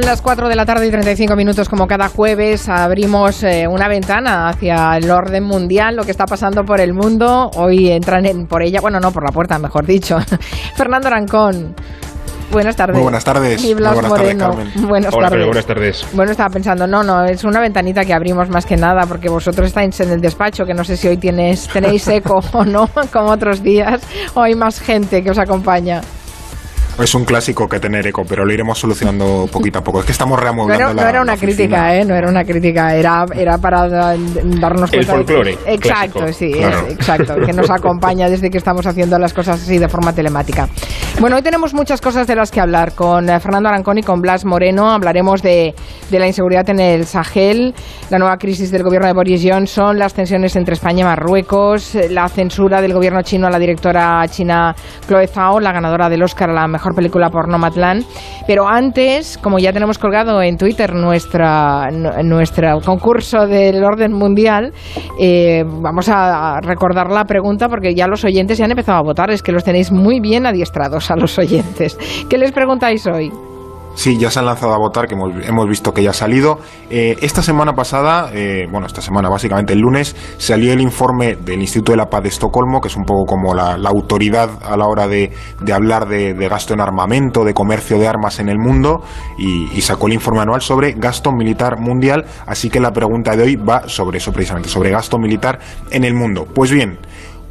Son las 4 de la tarde y 35 minutos como cada jueves. Abrimos eh, una ventana hacia el orden mundial, lo que está pasando por el mundo. Hoy entran en, por ella, bueno, no, por la puerta, mejor dicho. Fernando Arancón. Buenas tardes. Muy buenas tardes. Y Blas Muy buenas Moreno. tardes, Carmen. Buenas Hola, tardes. Buenas tardes. Bueno, estaba pensando, no, no, es una ventanita que abrimos más que nada porque vosotros estáis en el despacho, que no sé si hoy tienes, tenéis eco o no, como otros días, o hay más gente que os acompaña. Es un clásico que tener eco, pero lo iremos solucionando poquito a poco. Es que estamos No reamueblando era, no la- era una la crítica, ¿eh? No era una crítica, era, era para da- darnos El cuenta. de- folclore Exacto, clásico. sí, Claro. eh, exacto, que nos acompaña desde que estamos haciendo las cosas así de forma telemática. Bueno, hoy tenemos muchas cosas de las que hablar. Con eh, Fernando Arancón y con Blas Moreno hablaremos de, de la inseguridad en el Sahel, la nueva crisis del gobierno de Boris Johnson, las tensiones entre España y Marruecos, eh, la censura del gobierno chino a la directora china Chloe Zhao, la ganadora del Oscar a la mejor película por Nomadland. Pero antes, como ya tenemos colgado en Twitter nuestra, nu- nuestro concurso del orden mundial, eh, vamos a recordar la pregunta porque ya los oyentes ya han empezado a votar. Es que los tenéis muy bien adiestrados a los oyentes. ¿Qué les preguntáis hoy? Sí, ya se han lanzado a votar, que hemos, hemos visto que ya ha salido. Eh, esta semana pasada, eh, bueno, esta semana básicamente el lunes, salió el informe del Instituto de la Paz de Estocolmo, que es un poco como la, autoridad a la hora de, hablar de, de gasto en armamento, de comercio de armas en el mundo, y, y sacó el informe anual sobre gasto militar mundial. Así que la pregunta de hoy va sobre eso precisamente, sobre gasto militar en el mundo. Pues bien,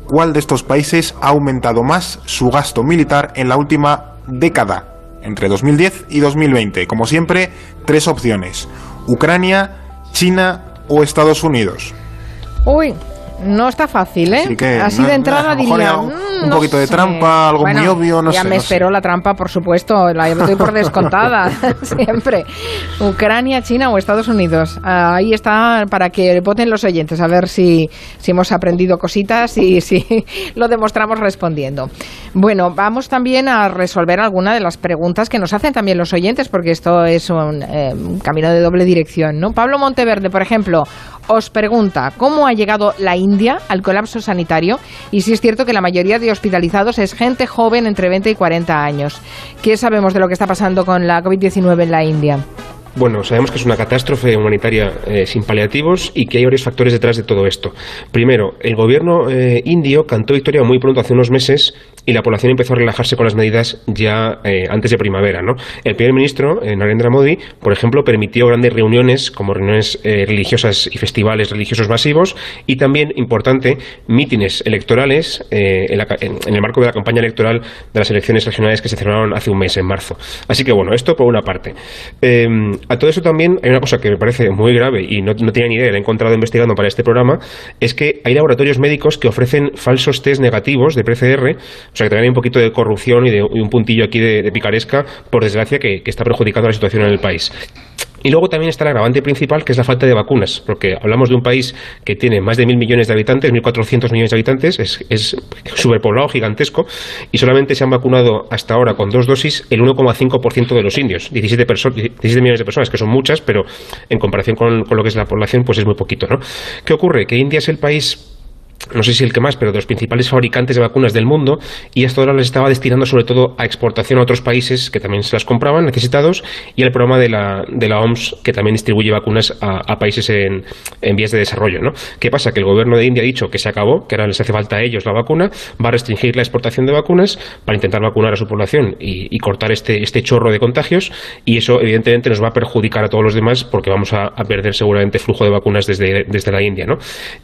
¿cuál de estos países ha aumentado más su gasto militar en la última década? Entre 2010 y 2020. Como siempre, tres opciones. Ucrania, China o Estados Unidos. Uy, no está fácil, ¿eh? Así que, Así no, de entrada diría. un- "Mm, un no poquito de sé". trampa, algo muy obvio, no ya sé, me no sé. esperó la trampa, por supuesto. La doy por descontada, siempre. Ucrania, China o Estados Unidos. Ah, Ahí está para que voten los oyentes, a ver si, si hemos aprendido cositas y si lo demostramos respondiendo. Bueno, vamos también a resolver alguna de las preguntas que nos hacen también los oyentes, porque esto es un, eh, un camino de doble dirección, ¿no? Pablo Monteverde, por ejemplo, os pregunta cómo ha llegado la India al colapso sanitario y si es cierto que la mayoría de hospitalizados es gente joven entre 20 y 40 años. ¿Qué sabemos de lo que está pasando con la COVID-19 en la India? Bueno, sabemos que es una catástrofe humanitaria eh, sin paliativos y que hay varios factores detrás de todo esto. Primero, el gobierno eh, indio cantó victoria muy pronto, hace unos meses, y la población empezó a relajarse con las medidas ya eh, antes de primavera. ¿no? El primer ministro, Narendra Modi, por ejemplo, permitió grandes reuniones, como reuniones religiosas y festivales religiosos masivos, y también, importante, mítines electorales en, la en- en el marco de la campaña electoral de las elecciones regionales que se celebraron hace un mes, en marzo. Así que, bueno, esto por una parte. Eh, a todo eso también hay una cosa que me parece muy grave y no, no tenía ni idea, la he encontrado investigando para este programa, es que hay laboratorios médicos que ofrecen falsos test negativos de PCR, o sea que también hay un poquito de corrupción y, de, un puntillo aquí de, de picaresca, por desgracia, que, que está perjudicando la situación en el país. Y luego también está el agravante principal, que es la falta de vacunas, porque hablamos de un país que tiene más de mil millones de habitantes, 1.400 millones de habitantes, es, superpoblado, gigantesco, y solamente se han vacunado hasta ahora con dos dosis el 1,5% de los indios, 17, perso- 17 millones de personas, que son muchas, pero en comparación con, con lo que es la población, pues es muy poquito, ¿no? ¿Qué ocurre? Que India es el país no sé si el que más, pero de los principales fabricantes de vacunas del mundo, y esto ahora les estaba destinando sobre todo a exportación a otros países que también se las compraban, necesitados, y al programa de la, de la OMS, que también distribuye vacunas a, países en, en vías de desarrollo. ¿no? ¿Qué pasa? Que el gobierno de India ha dicho que se acabó, que ahora les hace falta a ellos la vacuna, va a restringir la exportación de vacunas para intentar vacunar a su población y, y cortar este, este chorro de contagios, y eso evidentemente nos va a perjudicar a todos los demás porque vamos a, a perder seguramente flujo de vacunas desde, desde la India. ¿no?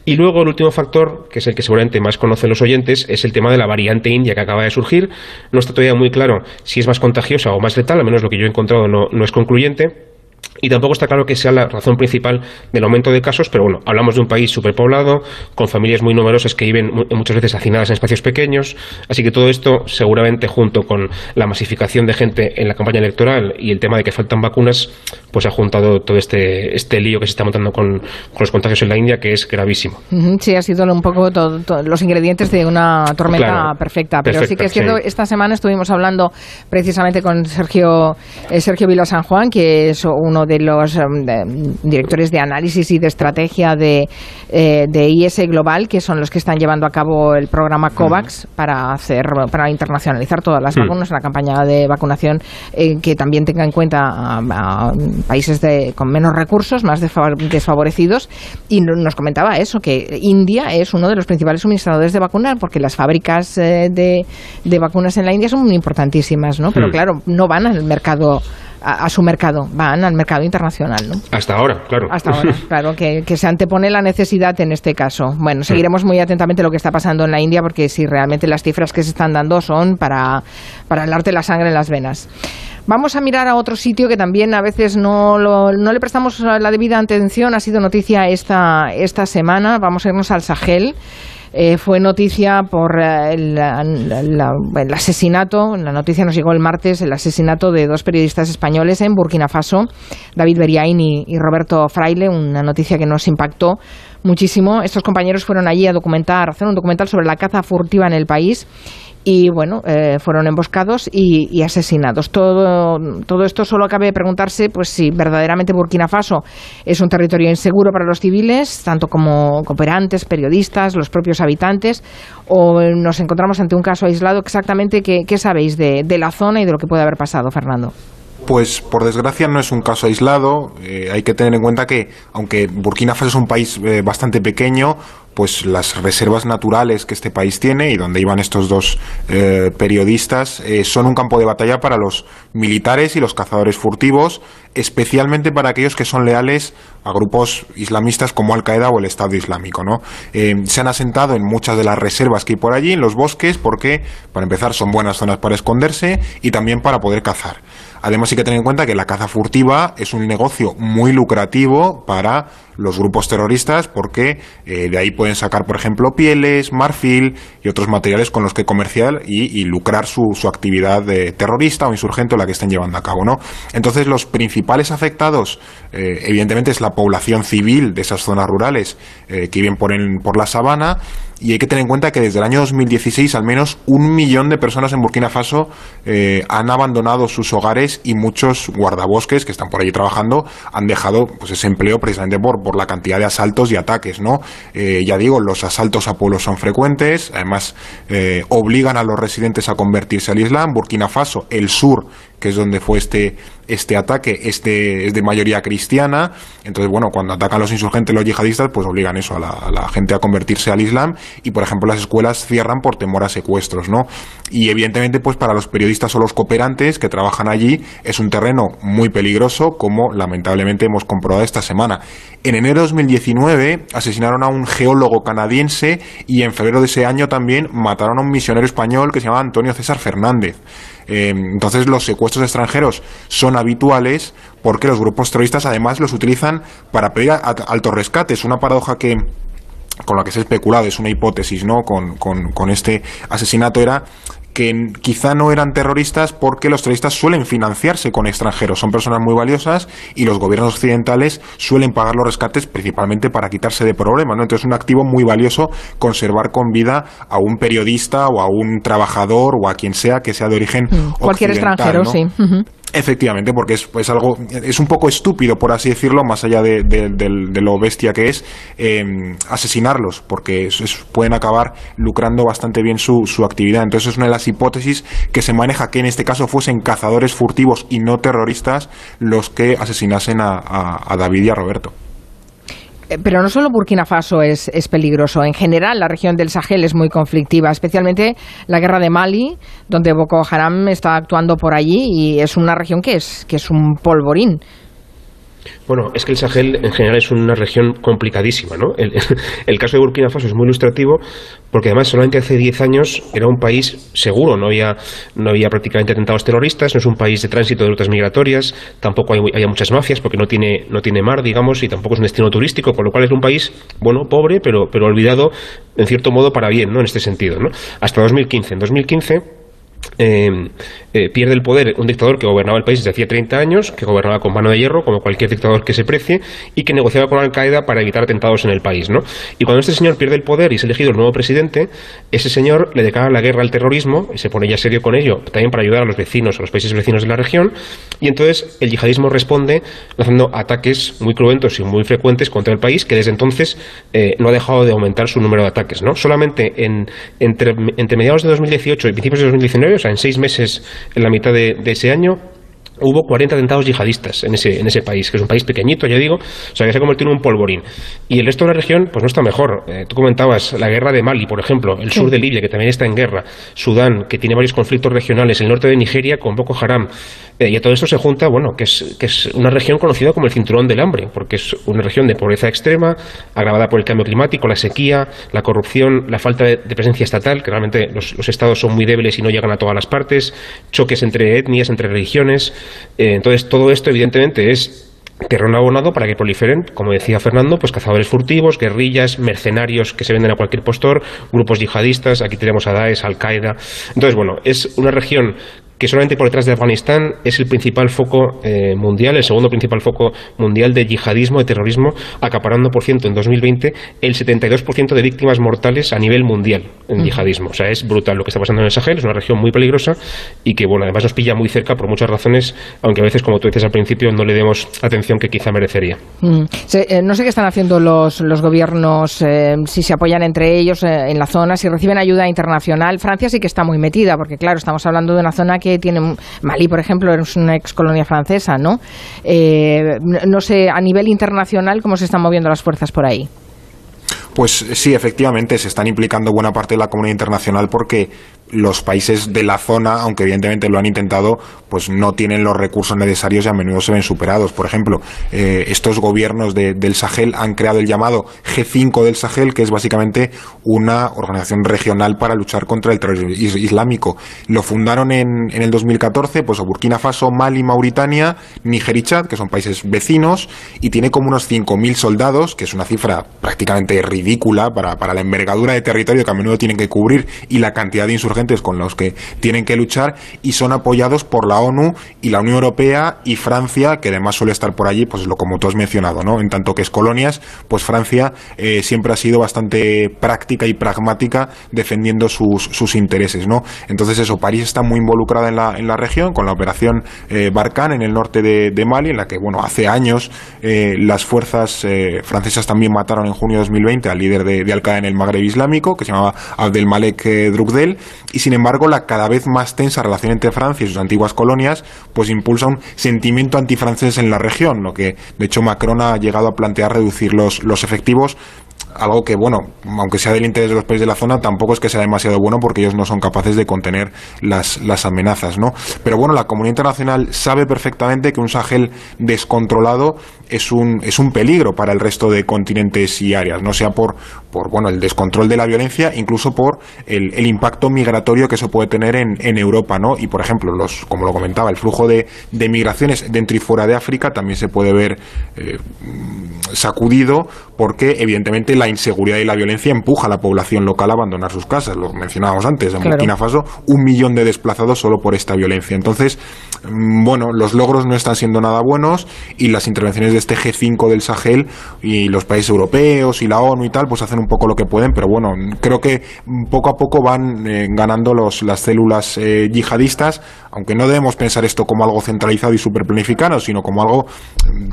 Y luego el último factor, que es el que seguramente más conocen los oyentes, es el tema de la variante india que acaba de surgir. No está todavía muy claro si es más contagiosa o más letal, al menos lo que yo he encontrado no, no es concluyente. Y tampoco está claro que sea la razón principal del aumento de casos, pero bueno, hablamos de un país superpoblado, con familias muy numerosas que viven mu- muchas veces hacinadas en espacios pequeños, así que todo esto seguramente junto con la masificación de gente en la campaña electoral y el tema de que faltan vacunas, pues ha juntado todo este, este lío que se está montando con, con los contagios en la India, que es gravísimo. Sí, ha sido un poco todo- todo- los ingredientes de una tormenta Claro, perfecta. Pero sí que es cierto, sí. esta semana estuvimos hablando precisamente con Sergio, eh, Sergio Vila San Juan, que es un uno de los em, directores de análisis y de estrategia de, eh, de IS Global, que son los que están llevando a cabo el programa COVAX para hacer para internacionalizar todas las vacunas, una campaña de vacunación eh, que también tenga en cuenta a, países de, con menos recursos, más desfavorecidos. Y nos comentaba eso, que India es uno de los principales suministradores de vacunas, porque las fábricas eh, de, de, vacunas en la India son muy importantísimas, ¿no? Pero claro, no van al mercado a, su mercado, van al mercado internacional. ¿no? Hasta ahora, claro. Hasta ahora, claro, que, se antepone la necesidad en este caso. Bueno, seguiremos muy atentamente lo que está pasando en la India porque si realmente las cifras que se están dando son para, para helarte la sangre en las venas. Vamos a mirar a otro sitio que también a veces no, no le prestamos la debida atención. Ha sido noticia esta, esta semana. Vamos a irnos al Sahel. Eh, fue noticia por eh, el, asesinato, la noticia nos llegó el martes, el asesinato de dos periodistas españoles en Burkina Faso, David Beriain y, y Roberto Fraile, una noticia que nos impactó muchísimo. Estos compañeros fueron allí a documentar, a hacer un documental sobre la caza furtiva en el país y bueno, eh, fueron emboscados y, asesinados. Todo, todo esto solo cabe preguntarse pues si verdaderamente Burkina Faso es un territorio inseguro para los civiles, tanto como cooperantes, periodistas, los propios habitantes, o nos encontramos ante un caso aislado. Exactamente, ¿qué, sabéis de, la zona y de lo que puede haber pasado, Fernando? Pues por desgracia no es un caso aislado. Eh, hay que tener en cuenta que, aunque Burkina Faso es un país eh, bastante pequeño, pues las reservas naturales que este país tiene y donde iban estos dos eh, periodistas son un campo de batalla para los militares y los cazadores furtivos, especialmente para aquellos que son leales a grupos islamistas como Al Qaeda o el Estado Islámico. ¿no? Se han asentado en muchas de las reservas que hay por allí, en los bosques, porque para empezar son buenas zonas para esconderse y también para poder cazar. Además hay que tener en cuenta que la caza furtiva es un negocio muy lucrativo para los grupos terroristas porque eh, de ahí pueden sacar, por ejemplo, pieles, marfil y otros materiales con los que comercial y, lucrar su, su actividad de terrorista o insurgente o la que estén llevando a cabo. ¿no? Entonces, los principales afectados, eh, evidentemente, es la población civil de esas zonas rurales eh, que viven por, por la sabana y hay que tener en cuenta que desde el año 2016 al menos un millón de personas en Burkina Faso han abandonado sus hogares y muchos guardabosques que están por allí trabajando han dejado pues, ese empleo precisamente por, por la cantidad de asaltos y ataques, ¿no? Eh, ya digo, los asaltos a pueblos son frecuentes, además eh, obligan a los residentes a convertirse al Islam. Burkina Faso, el sur, que es donde fue este, este ataque, este es de mayoría cristiana. Entonces, bueno, cuando atacan los insurgentes, los yihadistas, pues obligan eso a la, gente a convertirse al Islam. Y, por ejemplo, las escuelas cierran por temor a secuestros, ¿no? Y, evidentemente, pues para los periodistas o los cooperantes que trabajan allí, es un terreno muy peligroso, como lamentablemente hemos comprobado esta semana. En enero de 2019 asesinaron a un geólogo canadiense y en febrero de ese año también mataron a un misionero español que se llamaba Antonio César Fernández. Eh, entonces los secuestros extranjeros son habituales porque los grupos terroristas además los utilizan para pedir alto rescate. Es una paradoja que con la que se ha especulado, es una hipótesis, ¿no? Con, con este asesinato era que quizá no eran terroristas porque los terroristas suelen financiarse con extranjeros, son personas muy valiosas y los gobiernos occidentales suelen pagar los rescates principalmente para quitarse de problemas, ¿no? Entonces es un activo muy valioso conservar con vida a un periodista o a un trabajador o a quien sea que sea de origen mm, cualquier extranjero, sí. Efectivamente, porque es pues algo es un poco estúpido, por así decirlo, más allá de, lo bestia que es, em, asesinarlos, porque pueden acabar lucrando bastante bien su, su actividad. Entonces es una de las hipótesis que se maneja que en este caso fuesen cazadores furtivos y no terroristas los que asesinasen a David y a Roberto. Eh, pero no solo Burkina Faso es, peligroso. En general, la región del Sahel es muy conflictiva, especialmente la guerra de Mali, donde Boko Haram está actuando por allí y es una región que es, que es un polvorín. Bueno, es que el Sahel en general es una región complicadísima, ¿no? El, caso de Burkina Faso es muy ilustrativo porque además solamente hace 10 años era un país seguro, no había, no había prácticamente atentados terroristas, no es un país de tránsito de rutas migratorias, tampoco hay, había muchas mafias porque no tiene, no tiene mar, digamos, y tampoco es un destino turístico, con lo cual es un país, bueno, pobre, pero, pero olvidado en cierto modo para bien, ¿no? En este sentido, ¿no? Hasta 2015. En 2015 eh, eh, pierde el poder un dictador que gobernaba el país desde hacía 30 años, que gobernaba con mano de hierro, como cualquier dictador que se precie, y que negociaba con Al-Qaeda para evitar atentados en el país. ¿no? Y cuando este señor pierde el poder y es elegido el nuevo presidente, ese señor le declara la guerra al terrorismo y se pone ya serio con ello, también para ayudar a los vecinos, a los países vecinos de la región, y entonces el yihadismo responde lanzando ataques muy cruentos y muy frecuentes contra el país, que desde entonces eh, no ha dejado de aumentar su número de ataques. ¿no? Solamente en, entre, entre mediados de 2018 y principios de 2019, o sea, en seis meses, en la mitad de, de ese año, hubo 40 atentados yihadistas en ese, en ese país, que es un país pequeñito, ya digo, o sea, que se ha convertido en un polvorín. Y el resto de la región, pues no está mejor. Eh, tú comentabas la guerra de Mali, por ejemplo, el sur de Libia, que también está en guerra, Sudán, que tiene varios conflictos regionales, el norte de Nigeria con Boko Haram. Eh, y a todo esto se junta, bueno, que es, que es una región conocida como el cinturón del hambre, porque es una región de pobreza extrema, agravada por el cambio climático, la sequía, la corrupción, la falta de, presencia estatal, que realmente los, los estados son muy débiles y no llegan a todas las partes, choques entre etnias, entre religiones. Eh, entonces, todo esto, evidentemente, es terreno abonado para que proliferen, como decía Fernando, pues cazadores furtivos, guerrillas, mercenarios que se venden a cualquier postor, grupos yihadistas, aquí tenemos a Daesh, Al-Qaeda. Entonces, bueno, es una región que solamente por detrás de Afganistán es el principal foco eh, mundial, el segundo principal foco mundial de yihadismo, de terrorismo, acaparando, por ciento, en 2020 el 72% de víctimas mortales a nivel mundial en yihadismo. O sea, es brutal lo que está pasando en el Sahel, es una región muy peligrosa y que, bueno, además nos pilla muy cerca por muchas razones, aunque a veces, como tú dices al principio, no le demos atención que quizá merecería. Eh, no sé qué están haciendo los, los gobiernos, eh, si se apoyan entre ellos en la zona, si reciben ayuda internacional. Francia sí que está muy metida, porque, claro, estamos hablando de una zona que que tiene Malí, por ejemplo, es una ex colonia francesa, ¿no? Eh, no sé, a nivel internacional, ¿cómo se están moviendo las fuerzas por ahí? Pues sí, efectivamente, se están implicando buena parte de la comunidad internacional porque los países de la zona, aunque evidentemente lo han intentado, pues no tienen los recursos necesarios y a menudo se ven superados. Por ejemplo, eh, estos gobiernos del Sahel han creado el llamado G5 del Sahel, que es básicamente una organización regional para luchar contra el terrorismo islámico. Lo fundaron en, en el 2014, pues Burkina Faso, Mali, Mauritania, Níger y Chad, que son países vecinos, y tiene como unos 5.000 soldados, que es una cifra prácticamente ridícula para, para la envergadura de territorio que a menudo tienen que cubrir y la cantidad de insurgentes con los que tienen que luchar y son apoyados por la ONU y la Unión Europea y Francia, que además suele estar por allí, pues lo como tú has mencionado, ¿no? En tanto que es colonias, pues Francia eh, siempre ha sido bastante práctica y pragmática defendiendo sus, intereses, ¿no? Entonces eso, París está muy involucrada en la, en la región con la operación eh, Barkhane en el norte de, Mali, en la que, bueno, hace años eh, las fuerzas eh, francesas también mataron en junio de 2020 al líder de, Al-Qaeda en el Magreb Islámico, que se llamaba Abdelmalek Drukdel, y sin embargo la cada vez más tensa relación entre Francia y sus antiguas colonias pues impulsa un sentimiento antifrancés en la región, lo que de hecho Macron ha llegado a plantear reducir los, los efectivos algo que, bueno, aunque sea del interés de los países de la zona, tampoco es que sea demasiado bueno porque ellos no son capaces de contener las, las amenazas, ¿no? Pero bueno, la comunidad internacional sabe perfectamente que un Sahel descontrolado es un, es un peligro para el resto de continentes y áreas, no sea por, por bueno, el descontrol de la violencia, incluso por el, el impacto migratorio que eso puede tener en, en, Europa, ¿no? Y por ejemplo, los, como lo comentaba, el flujo de, de migraciones dentro y fuera de África también se puede ver eh, sacudido porque evidentemente la inseguridad y la violencia empuja a la población local a abandonar sus casas. Lo mencionábamos antes, en claro. Burkina Faso un millón de desplazados solo por esta violencia. Entonces, bueno, los logros no están siendo nada buenos y las intervenciones de este G5 del Sahel y los países europeos y la ONU y tal, pues hacen un poco lo que pueden, pero bueno, creo que poco a poco van eh, ganando los, las células eh, yihadistas, aunque no debemos pensar esto como algo centralizado y superplanificado, sino como algo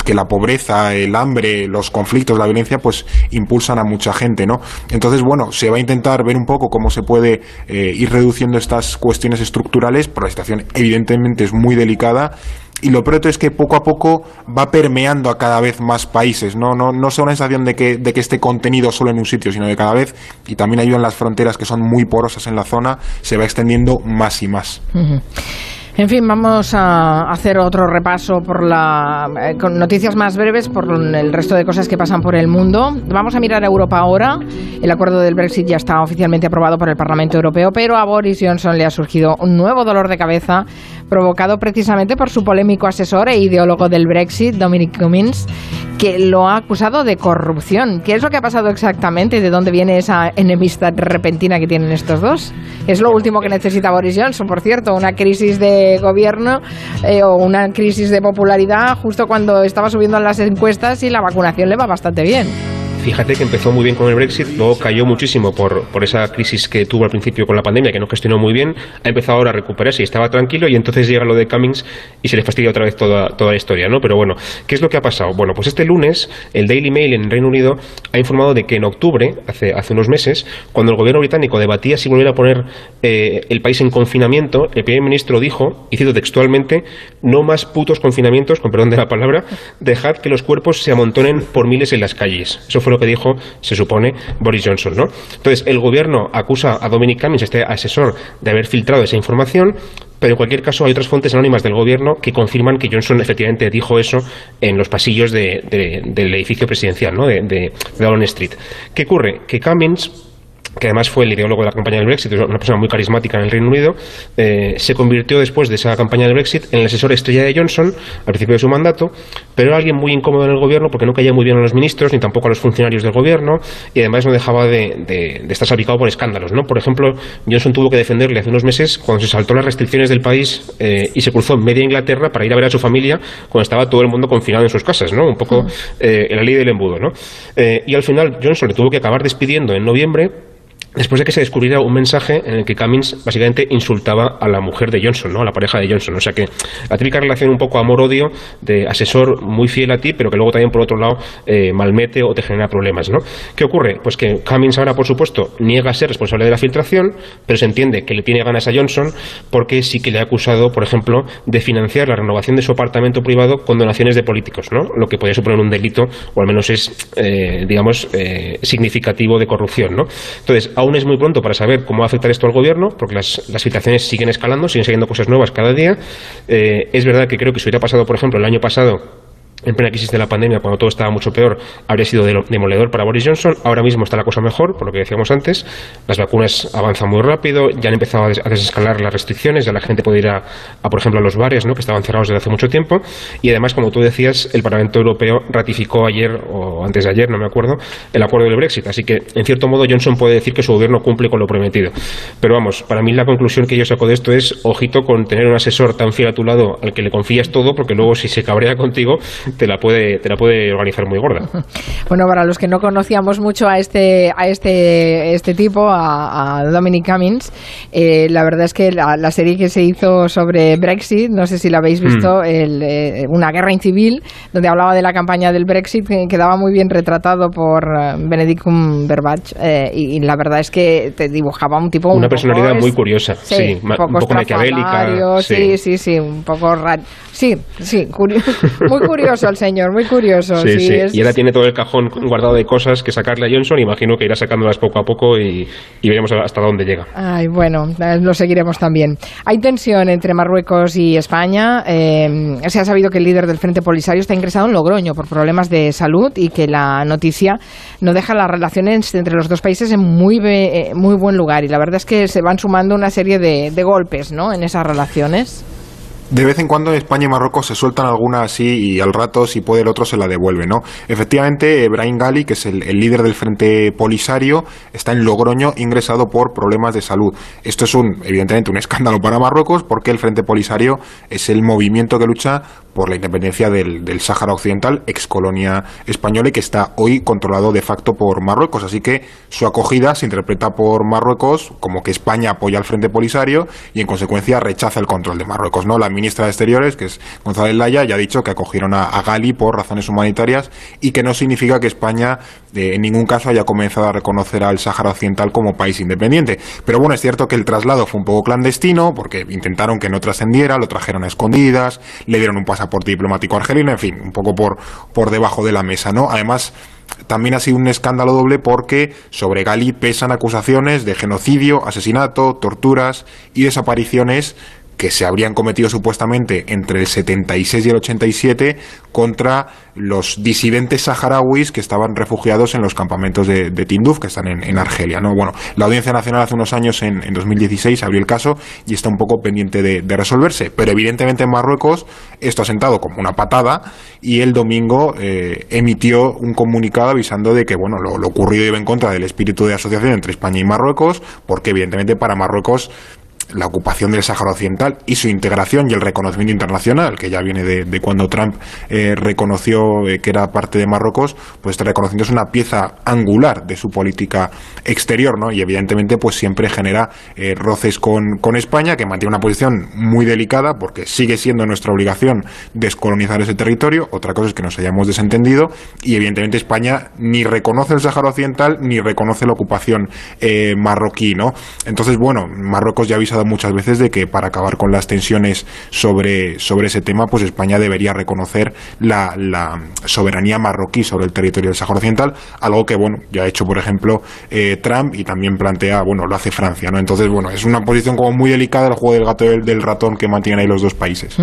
que la pobreza, el hambre, los conflictos, la violencia, pues impulsan a mucha gente, ¿no? Entonces, bueno, se va a intentar ver un poco cómo se puede eh, ir reduciendo estas cuestiones estructurales, pero la situación evidentemente es muy delicada y lo peor es que poco a poco va permeando a cada vez más países, no, no, no sea una sensación de que, de que esté contenido solo en un sitio, sino que cada vez, y también ayudan las fronteras que son muy porosas en la zona, se va extendiendo más y más. Uh -huh. En fin, vamos a hacer otro repaso por la, eh, con noticias más breves por el resto de cosas que pasan por el mundo. Vamos a mirar a Europa ahora. El acuerdo del Brexit ya está oficialmente aprobado por el Parlamento Europeo, pero a Boris Johnson le ha surgido un nuevo dolor de cabeza provocado precisamente por su polémico asesor e ideólogo del Brexit, Dominic Cummings, que lo ha acusado de corrupción. ¿Qué es lo que ha pasado exactamente de dónde viene esa enemistad repentina que tienen estos dos? Es lo último que necesita Boris Johnson, por cierto, una crisis de gobierno eh, o una crisis de popularidad justo cuando estaba subiendo en las encuestas y la vacunación le va bastante bien. Fíjate que empezó muy bien con el Brexit, luego cayó muchísimo por, por esa crisis que tuvo al principio con la pandemia, que no gestionó muy bien, ha empezado ahora a recuperarse y estaba tranquilo, y entonces llega lo de Cummings y se le fastidia otra vez toda, toda la historia, ¿no? Pero bueno, ¿qué es lo que ha pasado? Bueno, pues este lunes el Daily Mail en Reino Unido ha informado de que en octubre, hace, hace unos meses, cuando el gobierno británico debatía si volviera a poner eh, el país en confinamiento, el primer ministro dijo, y cito textualmente, no más putos confinamientos, con perdón de la palabra, dejad que los cuerpos se amontonen por miles en las calles. Eso fue lo que dijo, se supone, Boris Johnson. ¿no? Entonces, el gobierno acusa a Dominic Cummings, este asesor, de haber filtrado esa información, pero en cualquier caso hay otras fuentes anónimas del gobierno que confirman que Johnson efectivamente dijo eso en los pasillos del edificio presidencial ¿no? de, de, Downing Street. ¿Qué ocurre? Que Cummings que además fue el ideólogo de la campaña del Brexit, una persona muy carismática en el Reino Unido, eh, se convirtió después de esa campaña del Brexit en el asesor estrella de Johnson al principio de su mandato, pero era alguien muy incómodo en el gobierno porque no caía muy bien a los ministros ni tampoco a los funcionarios del gobierno y además no dejaba de, estar salpicado por escándalos. ¿no? Por ejemplo, Johnson tuvo que defenderle hace unos meses cuando se saltó las restricciones del país eh, y se cruzó en media Inglaterra para ir a ver a su familia cuando estaba todo el mundo confinado en sus casas, ¿no? un poco eh, la ley del embudo. ¿no? y al final Johnson le tuvo que acabar despidiendo en noviembre después de que se descubriera un mensaje en el que Cummings básicamente insultaba a la mujer de Johnson, ¿no? a la pareja de Johnson. O sea que la típica relación un poco amor-odio de asesor muy fiel a ti, pero que luego también por otro lado eh, malmete o te genera problemas. ¿no? ¿Qué ocurre? Pues que Cummings ahora, por supuesto, niega ser responsable de la filtración, pero se entiende que le tiene ganas a Johnson porque sí que le ha acusado, por ejemplo, de financiar la renovación de su apartamento privado con donaciones de políticos, ¿no? lo que podría suponer un delito, o al menos es, eh, digamos, eh, significativo de corrupción. ¿no? Entonces, aún es muy pronto para saber cómo va a afectar esto al gobierno, porque las, las filtraciones siguen escalando, siguen saliendo cosas nuevas cada día. Eh, es verdad que creo que si hubiera pasado, por ejemplo, el año pasado en plena crisis de la pandemia, cuando todo estaba mucho peor, habría sido demoledor para Boris Johnson. Ahora mismo está la cosa mejor, por lo que decíamos antes. Las vacunas avanzan muy rápido, ya han empezado a desescalar las restricciones, ya la gente puede ir a, por ejemplo, a los bares, ¿no? que estaban cerrados desde hace mucho tiempo. Y además, como tú decías, el Parlamento Europeo ratificó ayer, o antes de ayer, no me acuerdo, el acuerdo del Brexit. Así que, en cierto modo, Johnson puede decir que su gobierno cumple con lo prometido. Pero vamos, para mí la conclusión que yo saco de esto es, ojito con tener un asesor tan fiel a tu lado al que le confías todo, porque luego si se cabrea contigo, te la puede la puede organizar muy gorda. Bueno, para los que no conocíamos mucho a este, a este, este tipo, a, Dominic Cummings, eh, la verdad es que la, serie que se hizo sobre Brexit, no sé si la habéis visto, mm. eh, una guerra incivil, donde hablaba de la campaña del Brexit, que quedaba muy bien retratado por eh, Benedict Cumberbatch, y, la verdad es que te dibujaba un tipo... Una personalidad muy curiosa, sí, un poco, maquiavélica. Sí. sí, sí, un poco. Sí, sí, muy curioso el señor, muy curioso. Sí, sí. Y ahora tiene todo el cajón guardado de cosas que sacarle a Johnson. Imagino que irá sacándolas poco a poco y, veremos hasta dónde llega. Ay, bueno, lo seguiremos también. Hay tensión entre Marruecos y España. Eh, se ha sabido que el líder del Frente Polisario está ingresado en Logroño por problemas de salud y que la noticia no deja las relaciones entre los dos países en muy, eh, muy buen lugar. Y la verdad es que se van sumando una serie de, de golpes ¿no? en esas relaciones. De vez en cuando en España y Marruecos se sueltan algunas así y al rato, si puede, el otro se la devuelve, ¿no? Efectivamente, Brahim Gali, que es el, líder del Frente Polisario, está en Logroño ingresado por problemas de salud. Esto es un, evidentemente, un escándalo para Marruecos porque el Frente Polisario es el movimiento que lucha por la independencia del, del Sáhara Occidental, ex colonia española, y que está hoy controlado de facto por Marruecos. Así que su acogida se interpreta por Marruecos como que España apoya al Frente Polisario y en consecuencia rechaza el control de Marruecos. ¿no? La ministra de Exteriores, que es González Laya, ya ha dicho que acogieron a, Gali por razones humanitarias y que no significa que España en ningún caso haya comenzado a reconocer al Sáhara Occidental como país independiente. Pero bueno, es cierto que el traslado fue un poco clandestino porque intentaron que no trascendiera, lo trajeron a escondidas, le dieron un pasaporte diplomático argelino, en fin, un poco por, por debajo de la mesa, ¿no? Además, también ha sido un escándalo doble porque sobre Gali pesan acusaciones de genocidio, asesinato, torturas y desapariciones que se habrían cometido supuestamente entre el 76 y el 87 contra los disidentes saharauis que estaban refugiados en los campamentos de, Tinduf, que están en, Argelia. ¿no? Bueno, la Audiencia Nacional hace unos años, en, 2016, abrió el caso y está un poco pendiente de, resolverse. Pero evidentemente en Marruecos esto ha sentado como una patada y el domingo eh, emitió un comunicado avisando de que bueno, lo ocurrido iba en contra del espíritu de asociación entre España y Marruecos, porque evidentemente para Marruecos la ocupación del Sáhara Occidental y su integración y el reconocimiento internacional, que ya viene de, cuando Trump eh, reconoció eh, que era parte de Marruecos, pues este reconocimiento es una pieza angular de su política exterior, ¿no? Y evidentemente, pues siempre genera eh, roces con, con, España, que mantiene una posición muy delicada, porque sigue siendo nuestra obligación descolonizar ese territorio. Otra cosa es que nos hayamos desentendido, y evidentemente España ni reconoce el Sáhara Occidental ni reconoce la ocupación marroquí, ¿no? Entonces, bueno, Marruecos ya muchas veces de que para acabar con las tensiones sobre, sobre ese tema, pues España debería reconocer la, soberanía marroquí sobre el territorio del Sáhara Occidental, algo que, bueno, ya ha hecho, por ejemplo, eh, Trump y también plantea, bueno, lo hace Francia, ¿no? Entonces, bueno, es una posición como muy delicada el juego del gato y del, ratón que mantienen ahí los dos países.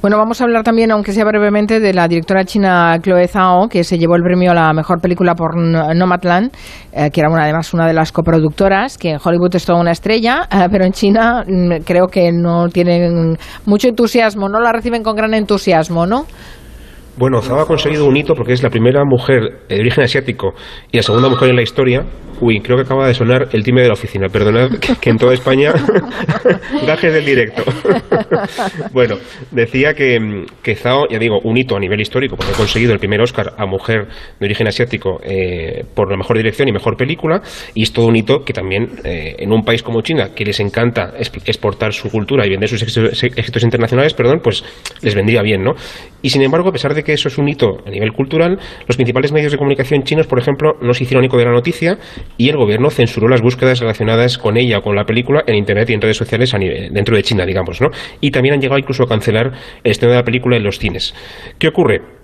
Bueno, vamos a hablar también, aunque sea brevemente, de la directora china Chloe Zhao, que se llevó el premio a la mejor película por Nomadland, eh, que era una, además una de las coproductoras, que en Hollywood es toda una estrella, eh, pero en China Mm, creo que no tienen mucho entusiasmo, no la reciben con gran entusiasmo, ¿no? Bueno, Zhao ha conseguido un hito porque es la primera mujer de origen asiático y la segunda mujer en la historia. Uy, creo que acaba de sonar el timbre de la oficina. Perdonad que, en toda España gajes del directo. bueno, decía que, que Zhao, ya digo, un hito a nivel histórico porque ha conseguido el primer Oscar a mujer de origen asiático eh, por la mejor dirección y mejor película y es todo un hito que también eh, en un país como China que les encanta exportar su cultura y vender sus éxitos, internacionales, perdón, pues les vendría bien, ¿no? Y sin embargo, a pesar de que eso es un hito a nivel cultural, los principales medios de comunicación chinos, por ejemplo, no se hicieron eco de la noticia y el gobierno censuró las búsquedas relacionadas con ella o con la película en Internet y en redes sociales dentro de China, digamos, ¿no? Y también han llegado incluso a cancelar el estreno de la película en los cines. ¿Qué ocurre?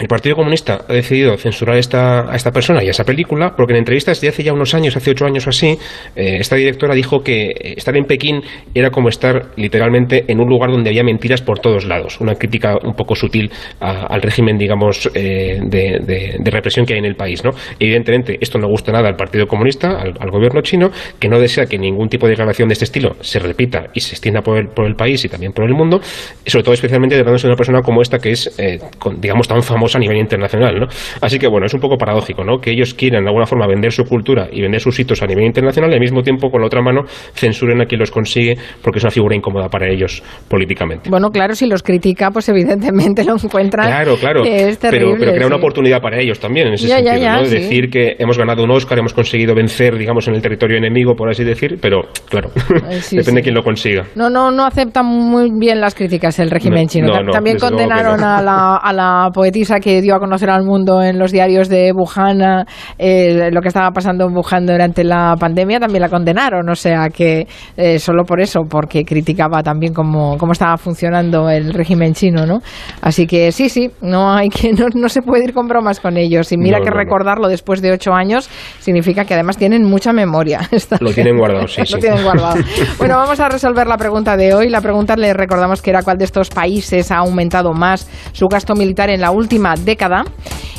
El Partido Comunista ha decidido censurar esta, a esta persona y a esa película porque en entrevistas de hace ya unos años, hace ocho años así, eh, esta directora dijo que estar en Pekín era como estar literalmente en un lugar donde había mentiras por todos lados. Una crítica un poco sutil al régimen, digamos, eh, de, represión que hay en el país. ¿no? Evidentemente, esto no gusta nada al Partido Comunista, al, gobierno chino, que no desea que ningún tipo de declaración de este estilo se repita y se extienda por el, por el país y también por el mundo, sobre todo especialmente tratándose de una persona como esta que es, eh, digamos, tan famosa a nivel internacional, ¿no? Así que bueno, es un poco paradójico, ¿no? Que ellos quieran de alguna forma vender su cultura y vender sus hitos a nivel internacional y al mismo tiempo con la otra mano censuren a quien los consigue porque es una figura incómoda para ellos políticamente. Bueno, claro, si los critica, pues evidentemente lo encuentran. Claro, claro. pero, pero crea una oportunidad para ellos también en ese sentido, ¿no? Decir que hemos ganado un Oscar, hemos conseguido vencer, digamos, en el territorio enemigo, por así decir, pero claro, depende de quién lo consiga. No, no, no aceptan muy bien las críticas el régimen chino. también condenaron a, la, a la poetisa que dio a conocer al mundo en los diarios de Wuhan eh, lo que estaba pasando en Wuhan durante la pandemia, también la condenaron. O sea que eh, solo por eso, porque criticaba también cómo, cómo estaba funcionando el régimen chino, ¿no? Así que sí, sí, no hay que no, se puede ir con bromas con ellos. Y mira que recordarlo después de ocho años significa que además tienen mucha memoria. Lo tienen guardado, sí, Lo tienen guardado. bueno, vamos a resolver la pregunta de hoy. La pregunta le recordamos que era cuál de estos países ha aumentado más su gasto militar en la última década.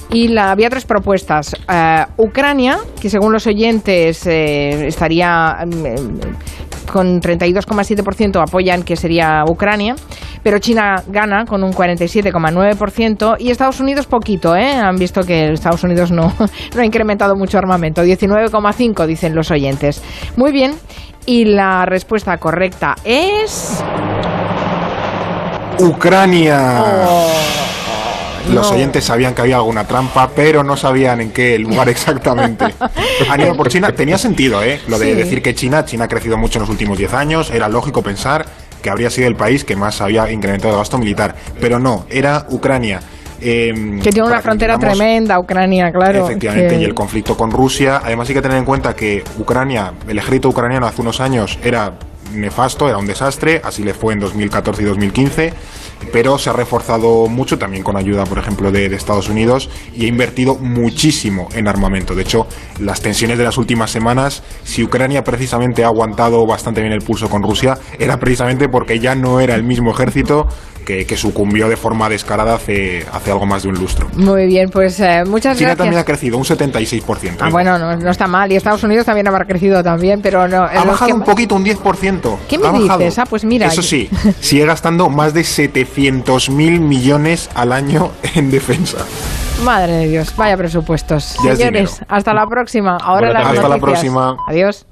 Y la, había tres propuestas. Eh, Ucrania, que según los oyentes eh, estaría mm, con 32,7% apoyan que sería Ucrania, pero China gana con un 47,9% y Estados Unidos poquito, ¿eh? Han visto que Estados Unidos no, no ha incrementado mucho armamento, 19,5% dicen los oyentes. Muy bien, y la respuesta correcta es... Ucrania. Oh. Los oyentes sabían que había alguna trampa, pero no sabían en qué lugar exactamente. Han ido por China. Tenía sentido, ¿eh? Lo de decir que China, China ha crecido mucho en los últimos 10 años. Era lógico pensar que habría sido el país que más había incrementado el gasto militar. Pero no, era Ucrania. Em, que tiene una frontera tremenda, Ucrania, claro. Efectivamente, y el conflicto con Rusia. Además, hay que tener en cuenta que Ucrania, el ejército ucraniano hace unos años era nefasto, era un desastre, así le fue en 2014 y 2015 pero se ha reforzado mucho también con ayuda, por ejemplo, de, de, Estados Unidos y ha invertido muchísimo en armamento. De hecho, las tensiones de las últimas semanas, si Ucrania precisamente ha aguantado bastante bien el pulso con Rusia, era precisamente porque ya no era el mismo ejército que, que, sucumbió de forma descarada hace, hace algo más de un lustro. Muy bien, pues eh, muchas China gracias. también ha crecido un 76%. Ah, bueno, no, no, está mal. Y Estados Unidos también habrá crecido también, pero no. Ha bajado que... un poquito, un 10%. ¿Qué me ha dices? Bajado. Ah, pues mira. Eso sí, sigue gastando más de 700 mil millones al año en defensa. Madre de Dios, vaya presupuestos. Ya Señores, hasta la próxima. Ahora las Hasta noticias. la próxima. Adiós.